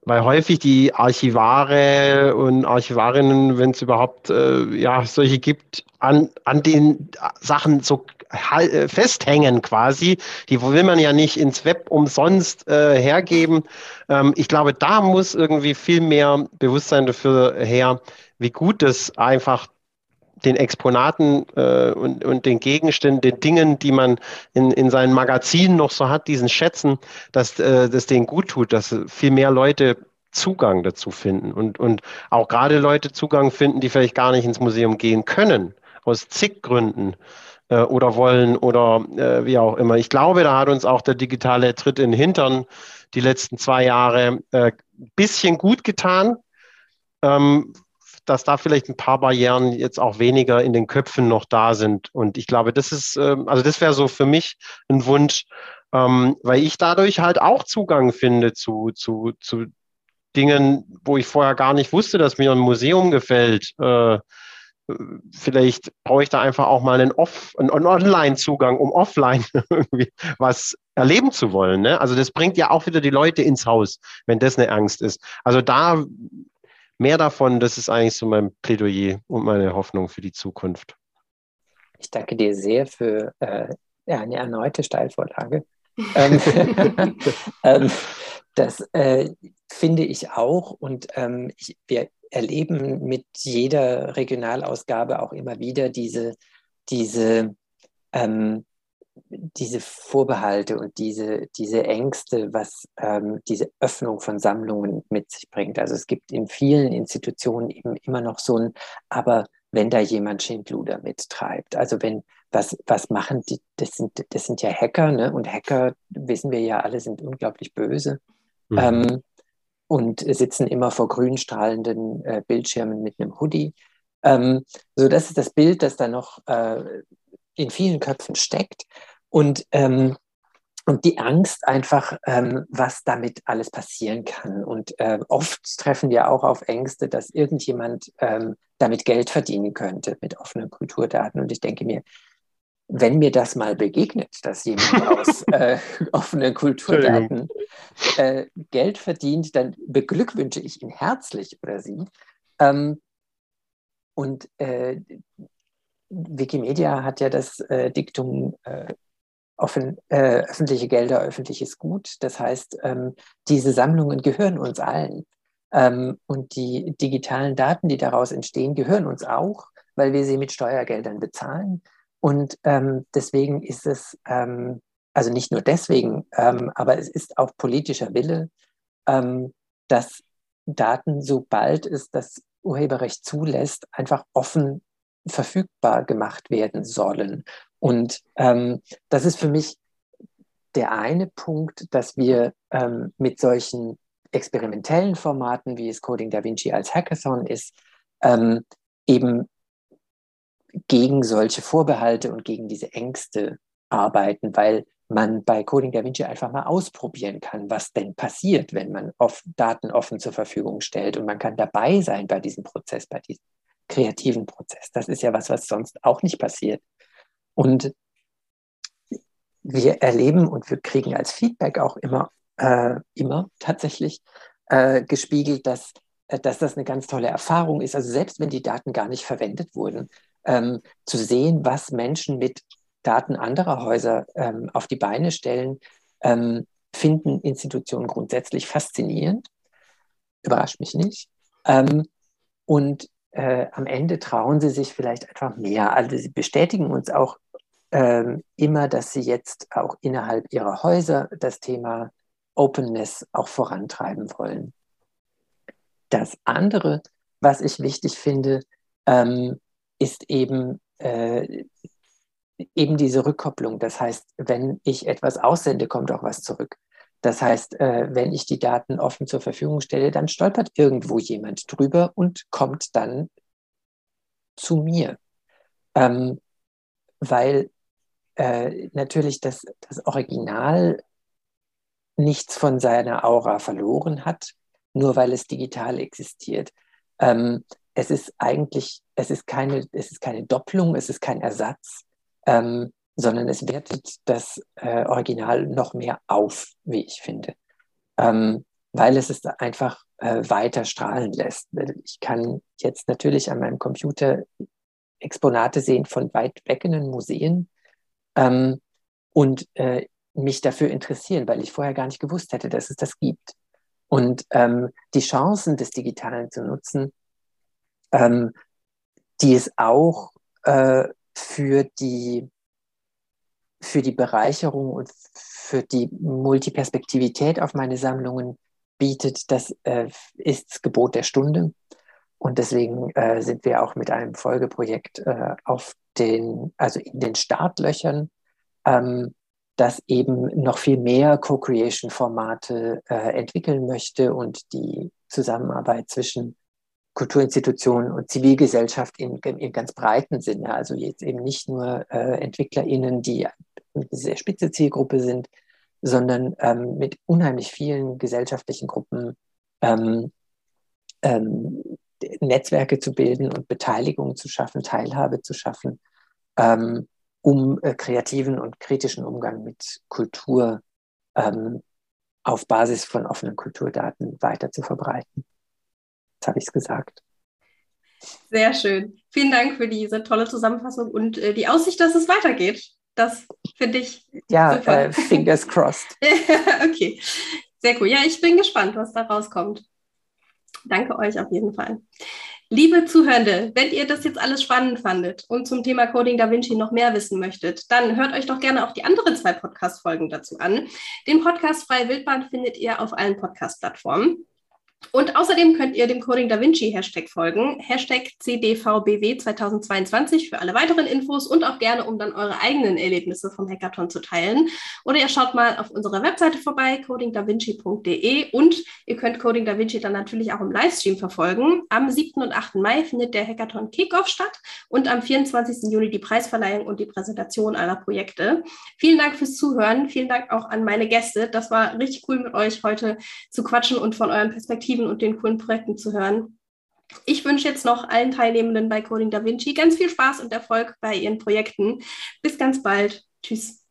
weil häufig die Archivare und Archivarinnen, wenn es überhaupt äh, ja solche gibt, an, an den Sachen so äh, festhängen quasi. Die will man ja nicht ins Web umsonst äh, hergeben. Ähm, ich glaube, da muss irgendwie viel mehr Bewusstsein dafür her, wie gut das einfach den Exponaten äh, und, und den Gegenständen, den Dingen, die man in, in seinen Magazinen noch so hat, diesen Schätzen, dass äh, das denen gut tut, dass viel mehr Leute Zugang dazu finden und, und auch gerade Leute Zugang finden, die vielleicht gar nicht ins Museum gehen können, aus zig Gründen äh, oder wollen oder äh, wie auch immer. Ich glaube, da hat uns auch der digitale Tritt in den Hintern die letzten zwei Jahre ein äh, bisschen gut getan. Ähm, dass da vielleicht ein paar Barrieren jetzt auch weniger in den Köpfen noch da sind. Und ich glaube, das ist, ähm, also das wäre so für mich ein Wunsch, ähm, weil ich dadurch halt auch Zugang finde zu, zu, zu Dingen, wo ich vorher gar nicht wusste, dass mir ein Museum gefällt. Äh, vielleicht brauche ich da einfach auch mal einen, Off-, einen Online-Zugang, um offline irgendwie was erleben zu wollen. Ne? Also das bringt ja auch wieder die Leute ins Haus, wenn das eine Angst ist. Also da mehr davon, das ist eigentlich so mein Plädoyer und meine Hoffnung für die Zukunft. Ich danke dir sehr für äh, eine erneute Steilvorlage. ähm, ähm, das äh, finde ich auch und ähm, ich, wir erleben mit jeder Regionalausgabe auch immer wieder diese, diese, ähm, diese Vorbehalte und diese, diese Ängste, was ähm, diese Öffnung von Sammlungen mit sich bringt. Also es gibt in vielen Institutionen eben immer noch so ein, aber wenn da jemand Schindluder mittreibt, also wenn, was, was machen die, das sind, das sind ja Hacker, ne? und Hacker, wissen wir ja alle, sind unglaublich böse. Mhm. Ähm, und sitzen immer vor grün strahlenden äh, Bildschirmen mit einem Hoodie. Ähm, so, das ist das Bild, das da noch äh, in vielen Köpfen steckt. Und, ähm, und die Angst einfach, ähm, was damit alles passieren kann. Und äh, oft treffen wir auch auf Ängste, dass irgendjemand ähm, damit Geld verdienen könnte mit offenen Kulturdaten. Und ich denke mir, wenn mir das mal begegnet, dass jemand aus äh, offenen Kulturdaten äh, Geld verdient, dann beglückwünsche ich ihn herzlich oder sie. Ähm, und äh, Wikimedia hat ja das äh, Diktum äh, offen, äh, öffentliche Gelder, öffentliches Gut. Das heißt, ähm, diese Sammlungen gehören uns allen. Ähm, und die digitalen Daten, die daraus entstehen, gehören uns auch, weil wir sie mit Steuergeldern bezahlen. Und ähm, deswegen ist es, ähm, also nicht nur deswegen, ähm, aber es ist auch politischer Wille, ähm, dass Daten, sobald es das Urheberrecht zulässt, einfach offen verfügbar gemacht werden sollen. Und ähm, das ist für mich der eine Punkt, dass wir ähm, mit solchen experimentellen Formaten, wie es Coding Da Vinci als Hackathon ist, eben gegen solche Vorbehalte und gegen diese Ängste arbeiten, weil man bei Coding Da Vinci einfach mal ausprobieren kann, was denn passiert, wenn man Daten offen zur Verfügung stellt. Und man kann dabei sein bei diesem Prozess, bei diesem kreativen Prozess. Das ist ja was, was sonst auch nicht passiert. Und wir erleben und wir kriegen als Feedback auch immer, äh, immer tatsächlich äh, gespiegelt, dass, äh, dass das eine ganz tolle Erfahrung ist. Also selbst wenn die Daten gar nicht verwendet wurden, ähm, zu sehen, was Menschen mit Daten anderer Häuser ähm, auf die Beine stellen, ähm, finden Institutionen grundsätzlich faszinierend. Überrascht mich nicht. Ähm, und äh, am Ende trauen sie sich vielleicht einfach mehr. Also sie bestätigen uns auch ähm, immer, dass sie jetzt auch innerhalb ihrer Häuser das Thema Openness auch vorantreiben wollen. Das andere, was ich wichtig finde, ähm, ist eben, äh, eben diese Rückkopplung. Das heißt, wenn ich etwas aussende, kommt auch was zurück. Das heißt, äh, wenn ich die Daten offen zur Verfügung stelle, dann stolpert irgendwo jemand drüber und kommt dann zu mir. Ähm, weil äh, natürlich das, das Original nichts von seiner Aura verloren hat, nur weil es digital existiert. Ähm, es ist eigentlich, es ist keine, es ist keine Doppelung, es ist kein Ersatz, ähm, sondern es wertet das äh, Original noch mehr auf, wie ich finde, ähm, weil es es einfach äh, weiter strahlen lässt. Ich kann jetzt natürlich an meinem Computer Exponate sehen von weit weggenden Museen ähm, und äh, mich dafür interessieren, weil ich vorher gar nicht gewusst hätte, dass es das gibt. Und ähm, die Chancen des Digitalen zu nutzen, ähm, die es auch äh, für, die, für die Bereicherung und für die Multiperspektivität auf meine Sammlungen bietet, das äh, ist das Gebot der Stunde. Und deswegen äh, sind wir auch mit einem Folgeprojekt äh, auf den, also in den Startlöchern, ähm, das eben noch viel mehr Co-Creation-Formate äh, entwickeln möchte und die Zusammenarbeit zwischen Kulturinstitutionen und Zivilgesellschaft in, in ganz breiten Sinne. Also jetzt eben nicht nur äh, EntwicklerInnen, die sehr spitze Zielgruppe sind, sondern ähm, mit unheimlich vielen gesellschaftlichen Gruppen ähm, ähm, Netzwerke zu bilden und Beteiligung zu schaffen, Teilhabe zu schaffen, ähm, um äh, kreativen und kritischen Umgang mit Kultur ähm, auf Basis von offenen Kulturdaten weiter zu verbreiten. Jetzt habe ich es gesagt. Sehr schön. Vielen Dank für diese tolle Zusammenfassung und äh, die Aussicht, dass es weitergeht. Das finde ich. Ja, äh, fingers crossed. okay, sehr cool. Ja, ich bin gespannt, was da rauskommt. Danke euch auf jeden Fall. Liebe Zuhörende, wenn ihr das jetzt alles spannend fandet und zum Thema Coding Da Vinci noch mehr wissen möchtet, dann hört euch doch gerne auch die anderen zwei Podcast-Folgen dazu an. Den Podcast Freie Wildbahn findet ihr auf allen Podcast-Plattformen. Und außerdem könnt ihr dem Coding Da Vinci Hashtag folgen, Hashtag CDVBW 2022 für alle weiteren Infos und auch gerne, um dann eure eigenen Erlebnisse vom Hackathon zu teilen. Oder ihr schaut mal auf unserer Webseite vorbei, codingdavinci.de und ihr könnt Coding Da Vinci dann natürlich auch im Livestream verfolgen. Am 7. und 8. Mai findet der Hackathon Kickoff statt und am 24. Juni die Preisverleihung und die Präsentation aller Projekte. Vielen Dank fürs Zuhören. Vielen Dank auch an meine Gäste. Das war richtig cool mit euch heute zu quatschen und von euren Perspektiven Perspektiven und den coolen Projekten zu hören. Ich wünsche jetzt noch allen Teilnehmenden bei Coding Da Vinci ganz viel Spaß und Erfolg bei ihren Projekten. Bis ganz bald. Tschüss.